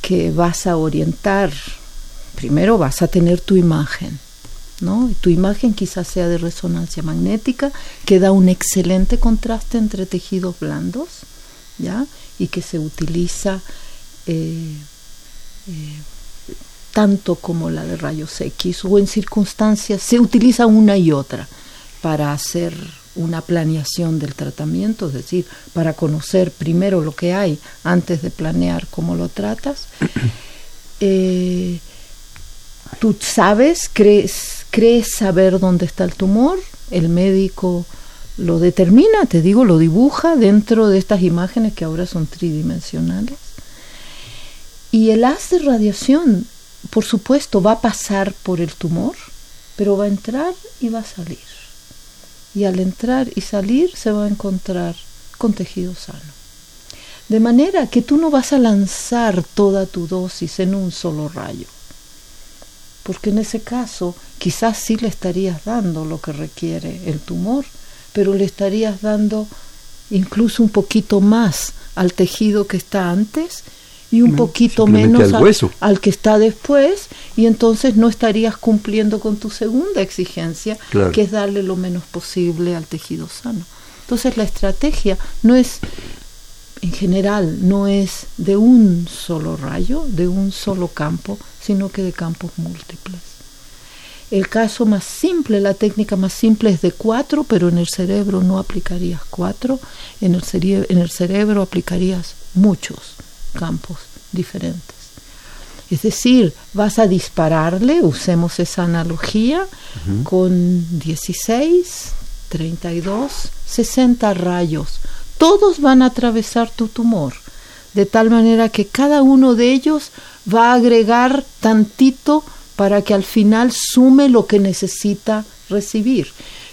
que vas a orientar, primero vas a tener tu imagen, tu imagen quizás sea de resonancia magnética, que da un excelente contraste entre tejidos blandos, ¿ya? Y que se utiliza eh, eh, tanto como la de rayos X o en circunstancias, se utiliza una y otra para hacer una planeación del tratamiento, es decir, para conocer primero lo que hay antes de planear cómo lo tratas. [COUGHS] Eh, tú sabes, crees, crees saber dónde está el tumor, el médico lo determina, te digo, lo dibuja dentro de estas imágenes que ahora son tridimensionales. Y el haz de radiación, por supuesto, va a pasar por el tumor, pero va a entrar y va a salir. Y al entrar y salir se va a encontrar con tejido sano. De manera que tú no vas a lanzar toda tu dosis en un solo rayo porque en ese caso quizás sí le estarías dando lo que requiere el tumor, pero le estarías dando incluso un poquito más al tejido que está antes y un poquito menos al, que está después y entonces no estarías cumpliendo con tu segunda exigencia, que es darle lo menos posible al tejido sano. Entonces la estrategia no es, en general, no es de un solo rayo, de un solo campo, sino que de campos múltiples. El caso más simple, la técnica más simple es de cuatro, pero en el cerebro no aplicarías cuatro, en el, en el cerebro aplicarías muchos campos diferentes. Es decir, vas a dispararle, usemos esa analogía, con 16, 32, 60 rayos. Todos van a atravesar tu tumor, de tal manera que cada uno de ellos va a agregar tantito para que al final sume lo que necesita recibir.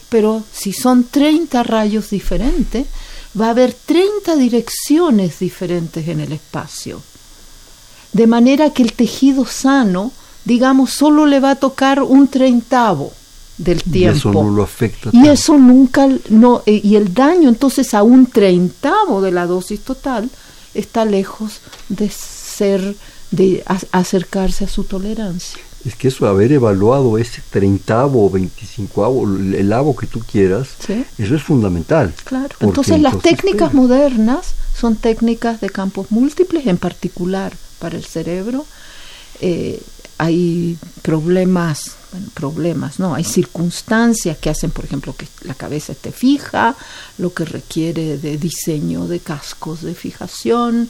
Pero si son 30 rayos diferentes, va a haber 30 direcciones diferentes en el espacio. De manera que el tejido sano, digamos, solo le va a tocar un treintavo del tiempo. Y eso no lo afecta. Y eso nunca, no, eh, y el daño entonces a un treintavo de la dosis total está lejos de ser, de acercarse a su tolerancia. Es que eso, haber evaluado ese treintavo o veinticincoavo, el avo que tú quieras, eso es fundamental. Claro, entonces las técnicas modernas son técnicas de campos múltiples, en particular para el cerebro. Eh, hay problemas, bueno, problemas, no, hay circunstancias que hacen, por ejemplo, que la cabeza esté fija, lo que requiere de diseño de cascos de fijación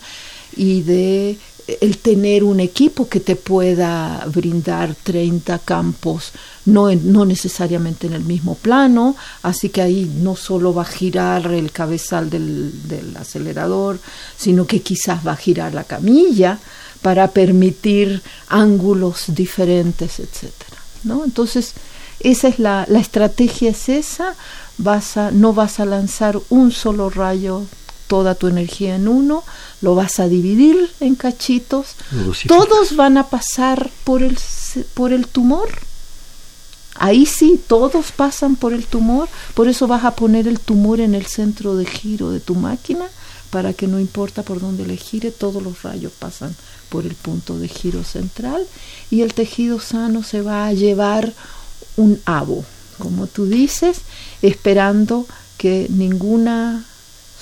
y de el tener un equipo que te pueda brindar 30 campos, no, no necesariamente en el mismo plano, así que ahí no solo va a girar el cabezal del, del acelerador, sino que quizás va a girar la camilla para permitir ángulos diferentes, etcétera. ¿no? Entonces, esa es la, la estrategia es esa, vas a, no vas a lanzar un solo rayo toda tu energía en uno, lo vas a dividir en cachitos, todos van a pasar por el, por el tumor. Ahí sí, todos pasan por el tumor, por eso vas a poner el tumor en el centro de giro de tu máquina, para que no importa por dónde le gire, todos los rayos pasan por el punto de giro central y el tejido sano se va a llevar un abo, como tú dices, esperando que ninguna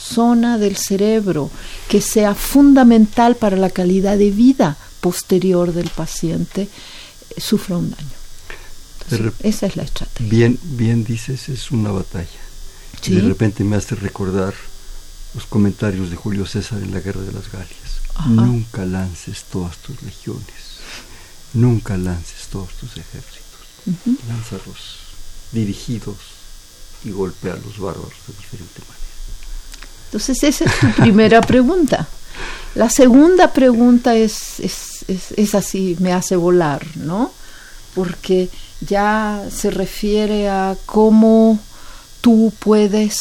zona del cerebro que sea fundamental para la calidad de vida posterior del paciente eh, sufra un daño. esa es la estrategia. Bien, bien dices, es una batalla. de repente me hace recordar los comentarios de Julio César en la Guerra de las Galias. Nunca lances todas tus legiones, nunca lances todos tus ejércitos. Lánzalos dirigidos y golpea a los bárbaros de diferente manera. Entonces esa es tu primera pregunta. La segunda pregunta es, es, así, me hace volar, ¿no? Porque ya se refiere a cómo tú puedes,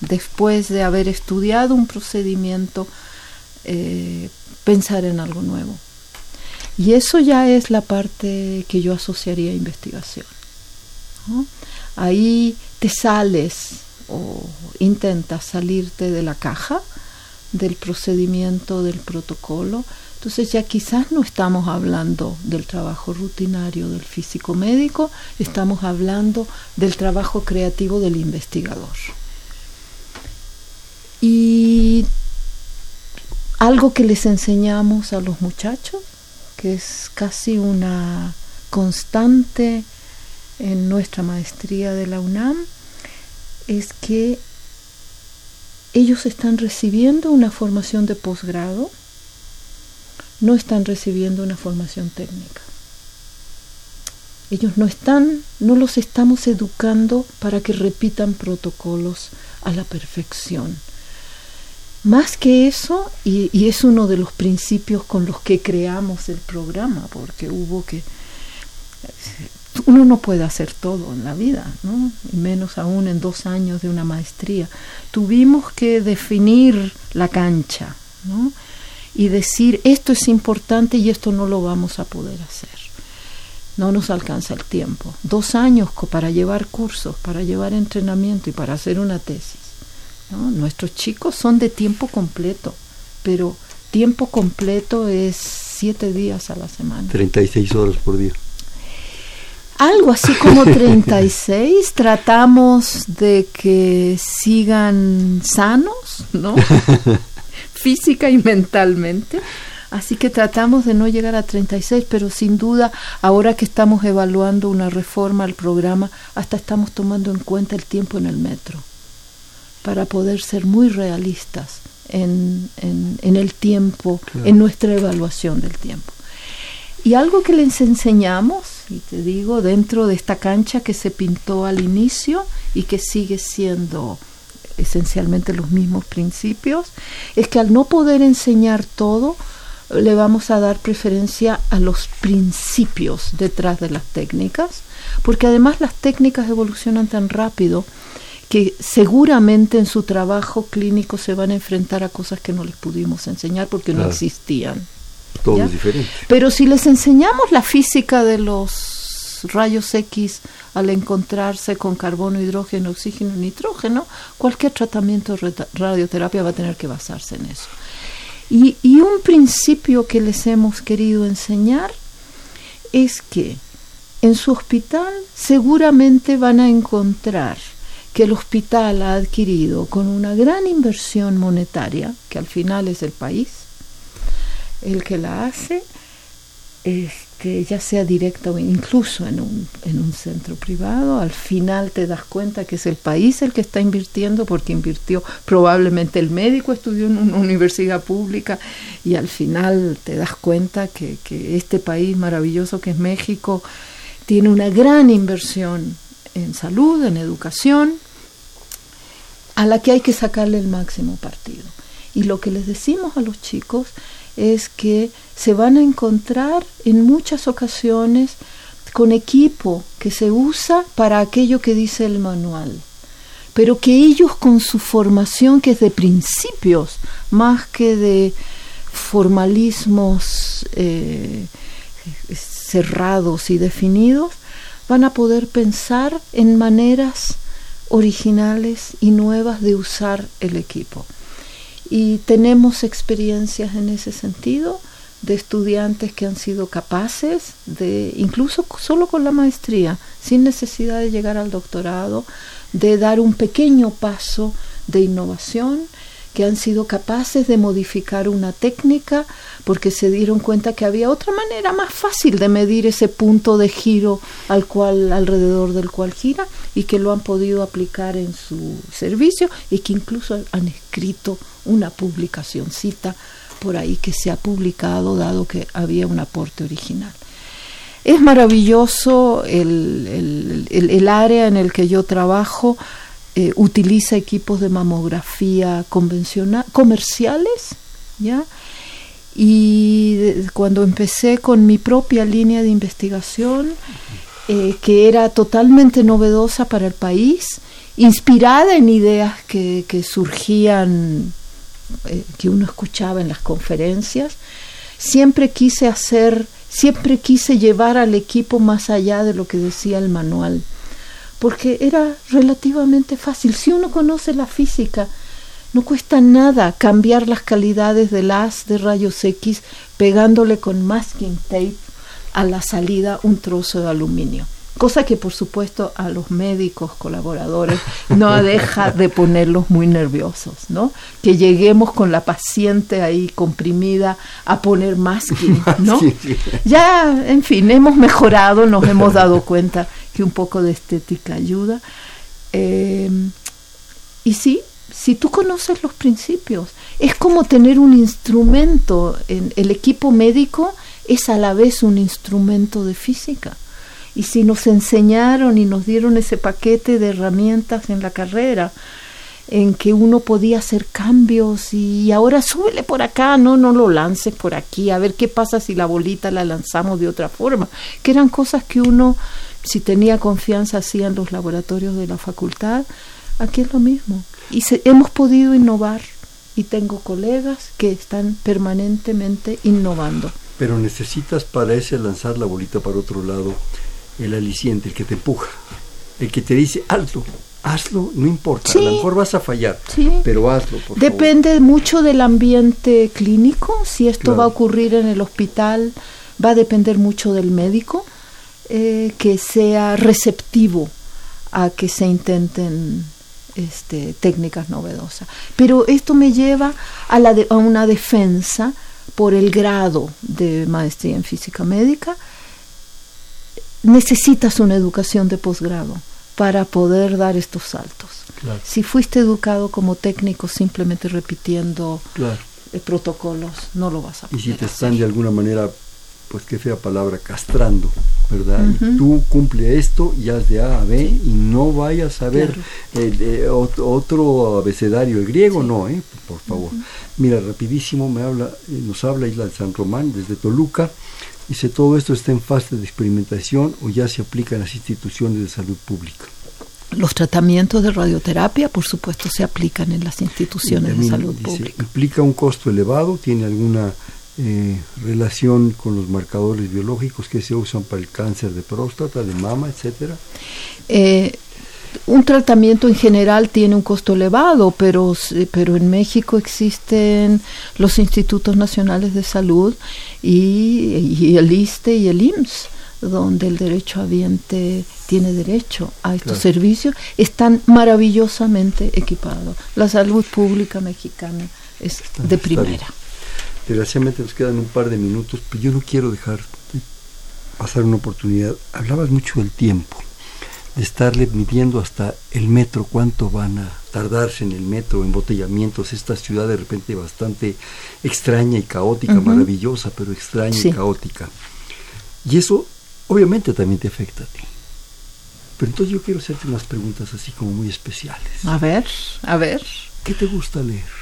después de haber estudiado un procedimiento, eh, pensar en algo nuevo. Y eso ya es la parte que yo asociaría a investigación. Ahí te sales o intentas salirte de la caja del procedimiento, del protocolo. Entonces ya quizás no estamos hablando del trabajo rutinario del físico médico, estamos hablando del trabajo creativo del investigador. Y algo que les enseñamos a los muchachos, que es casi una constante en nuestra maestría de la UNAM, es que ellos están recibiendo una formación de posgrado, no están recibiendo una formación técnica. Ellos no están, no los estamos educando para que repitan protocolos a la perfección. Más que eso, y, y es uno de los principios con los que creamos el programa, porque hubo que uno no puede hacer todo en la vida, ¿no? menos aún en dos años de una maestría. Tuvimos que definir la cancha ¿no? y decir esto es importante y esto no lo vamos a poder hacer. No nos alcanza el tiempo. Dos años para llevar cursos, para llevar entrenamiento y para hacer una tesis. Nuestros chicos son de tiempo completo, pero tiempo completo es siete días a la semana. 36 horas por día algo así como [LAUGHS] 36. Tratamos de que sigan sanos, ¿no? [LAUGHS] Física y mentalmente. Así que tratamos de no llegar a 36, pero sin duda, ahora que estamos evaluando una reforma al programa, hasta estamos tomando en cuenta el tiempo en el metro, para poder ser muy realistas en, en, el tiempo, en nuestra evaluación del tiempo. Y algo que les enseñamos, y te digo, dentro de esta cancha que se pintó al inicio y que sigue siendo esencialmente los mismos principios, es que al no poder enseñar todo, le vamos a dar preferencia a los principios detrás de las técnicas, porque además las técnicas evolucionan tan rápido que seguramente en su trabajo clínico se van a enfrentar a cosas que no les pudimos enseñar porque no existían. Todo es diferente. Pero si les enseñamos la física de los rayos X al encontrarse con carbono, hidrógeno, oxígeno, nitrógeno, cualquier tratamiento de radioterapia va a tener que basarse en eso. Y, y un principio que les hemos querido enseñar es que en su hospital seguramente van a encontrar que el hospital ha adquirido con una gran inversión monetaria, que al final es el país el que la hace, este, ya sea directa o incluso en un, en un centro privado, al final te das cuenta que es el país el que está invirtiendo porque invirtió probablemente el médico estudió en una universidad pública y al final te das cuenta que, que este país maravilloso que es México tiene una gran inversión en salud, en educación, a la que hay que sacarle el máximo partido. Y lo que les decimos a los chicos es que se van a encontrar en muchas ocasiones con equipo que se usa para aquello que dice el manual, pero que ellos con su formación que es de principios más que de formalismos eh, cerrados y definidos, van a poder pensar en maneras originales y nuevas de usar el equipo. Y tenemos experiencias en ese sentido de estudiantes que han sido capaces de, incluso solo con la maestría, sin necesidad de llegar al doctorado, de dar un pequeño paso de innovación que han sido capaces de modificar una técnica porque se dieron cuenta que había otra manera más fácil de medir ese punto de giro al cual alrededor del cual gira y que lo han podido aplicar en su servicio y que incluso han escrito una publicacióncita por ahí que se ha publicado dado que había un aporte original. Es maravilloso el, el, el área en el que yo trabajo eh, utiliza equipos de mamografía convencional, comerciales, ¿ya? Y cuando empecé con mi propia línea de investigación, eh, que era totalmente novedosa para el país, inspirada en ideas que, que surgían, eh, que uno escuchaba en las conferencias, siempre quise hacer, siempre quise llevar al equipo más allá de lo que decía el manual porque era relativamente fácil. Si uno conoce la física, no cuesta nada cambiar las calidades del haz de rayos X pegándole con masking tape a la salida un trozo de aluminio. Cosa que por supuesto a los médicos colaboradores no [LAUGHS] deja de ponerlos muy nerviosos, ¿no? Que lleguemos con la paciente ahí comprimida a poner masking, [LAUGHS] ¿no? Ya, en fin, hemos mejorado, nos hemos dado [LAUGHS] cuenta que un poco de estética ayuda. Eh, y sí, si tú conoces los principios, es como tener un instrumento, en el equipo médico es a la vez un instrumento de física. Y si nos enseñaron y nos dieron ese paquete de herramientas en la carrera, en que uno podía hacer cambios y ahora súbele por acá, no, no lo lances por aquí, a ver qué pasa si la bolita la lanzamos de otra forma, que eran cosas que uno si tenía confianza hacía en los laboratorios de la facultad, aquí es lo mismo. Y hemos podido innovar y tengo colegas que están permanentemente innovando. Pero necesitas para ese lanzar la bolita para otro lado el aliciente, el que te empuja, el que te dice alto, hazlo, no importa, a lo mejor vas a fallar, pero hazlo. Por Depende mucho del ambiente clínico, si esto va a ocurrir en el hospital, va a depender mucho del médico eh, que sea receptivo a que se intenten este, técnicas novedosas. Pero esto me lleva a, la a una defensa por el grado de maestría en física médica. Necesitas una educación de posgrado para poder dar estos saltos. Si fuiste educado como técnico simplemente repitiendo eh, protocolos, no lo vas a poder. Y si te están de alguna manera pues qué fea palabra, castrando, ¿verdad? Tú cumple esto y haz de A a B y no vayas a ver eh, otro abecedario, el griego no, ¿eh? por favor. Mira, rapidísimo me habla, eh, nos habla Isla de San Román desde Toluca. Dice, todo esto está en fase de experimentación o ya se aplica en las instituciones de salud pública. Los tratamientos de radioterapia, por supuesto, se aplican en las instituciones de salud pública. ¿Implica un costo elevado? ¿Tiene alguna eh, relación con los marcadores biológicos que se usan para el cáncer de próstata, de mama, etcétera? Eh, un tratamiento en general tiene un costo elevado, pero, pero en México existen los institutos nacionales de salud y, el ISTE y el IMSS, donde el derecho habiente tiene derecho a estos servicios, están maravillosamente equipados. La salud pública mexicana es de primera. Desgraciadamente nos quedan un par de minutos, pero yo no quiero dejar de pasar una oportunidad. Hablabas mucho del tiempo estarle midiendo hasta el metro cuánto van a tardarse en el metro, embotellamientos, esta ciudad de repente bastante extraña y caótica, maravillosa, pero extraña y caótica. Y eso obviamente también te afecta a ti. Pero entonces yo quiero hacerte unas preguntas así como muy especiales. A ver, a ver. ¿Qué te gusta leer?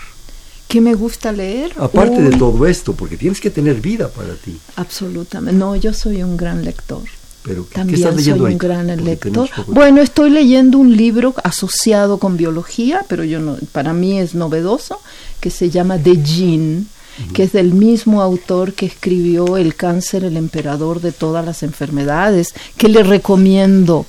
¿Qué me gusta leer? Aparte de todo esto, porque tienes que tener vida para ti. Absolutamente. No, yo soy un gran lector. Pero, También estás leyendo soy un gran lector. Bueno, estoy leyendo un libro asociado con biología, pero yo no, para mí es novedoso, que se llama The Gene, que es del mismo autor que escribió El cáncer, el emperador de todas las enfermedades, que le recomiendo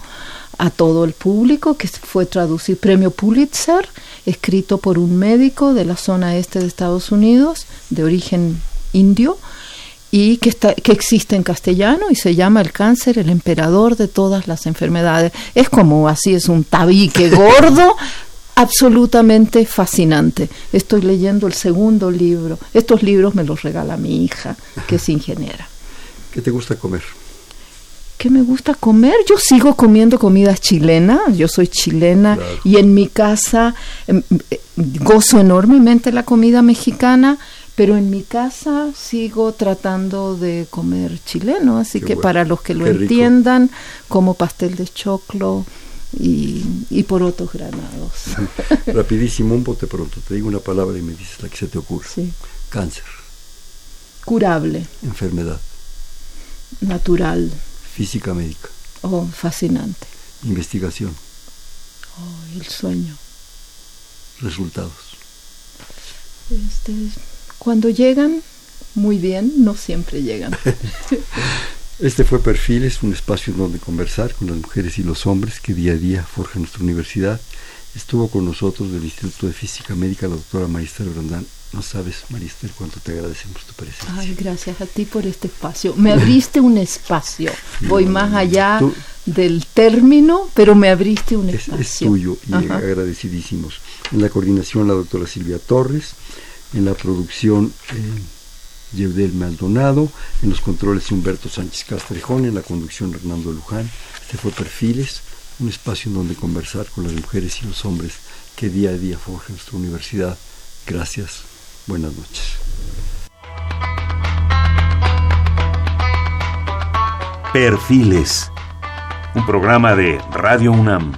a todo el público, que fue traducido premio Pulitzer, escrito por un médico de la zona este de Estados Unidos, de origen indio, y que, está, que existe en castellano y se llama El cáncer, el emperador de todas las enfermedades. Es como así, es un tabique [LAUGHS] gordo, absolutamente fascinante. Estoy leyendo el segundo libro. Estos libros me los regala mi hija, que es ingeniera. ¿Qué te gusta comer? ¿Qué me gusta comer? Yo sigo comiendo comida chilena, yo soy chilena y en mi casa em, eh, gozo enormemente la comida mexicana pero en mi casa sigo tratando de comer chileno, así que para los que lo entiendan, como pastel de choclo y, y por otros granados. [LAUGHS] Rapidísimo, un bote pronto, te digo una palabra y me dices la que se te ocurre. Sí. Cáncer. Curable. Enfermedad. Natural. Física médica. Oh, fascinante. Investigación. Oh, el sueño. Resultados. Este, cuando llegan, muy bien, no siempre llegan. [LAUGHS] Este fue Perfiles, un espacio en donde conversar con las mujeres y los hombres que día a día forjan nuestra universidad. Estuvo con nosotros del Instituto de Física Médica la doctora Maristel Brandán. No sabes, Maristel, cuánto te agradecemos tu presencia. Ay, gracias a ti por este espacio. Me abriste un espacio. Voy más allá del término, pero me abriste un espacio. Es tuyo y agradecidísimos. En la coordinación la doctora Silvia Torres en la producción eh, Maldonado, en los controles Humberto Sánchez Castrejón, en la conducción Hernando Luján. Este fue Perfiles, un espacio en donde conversar con las mujeres y los hombres que día a día forjan nuestra universidad. Gracias, buenas noches. Perfiles, un programa de Radio UNAM.